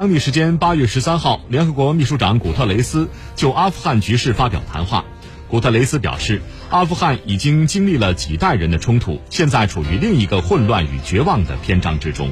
当地时间八月十三号联合国秘书长古特雷斯就阿富汗局势发表谈话。古特雷斯表示阿富汗已经经历了几代人的冲突现在处于另一个混乱与绝望的篇章之中。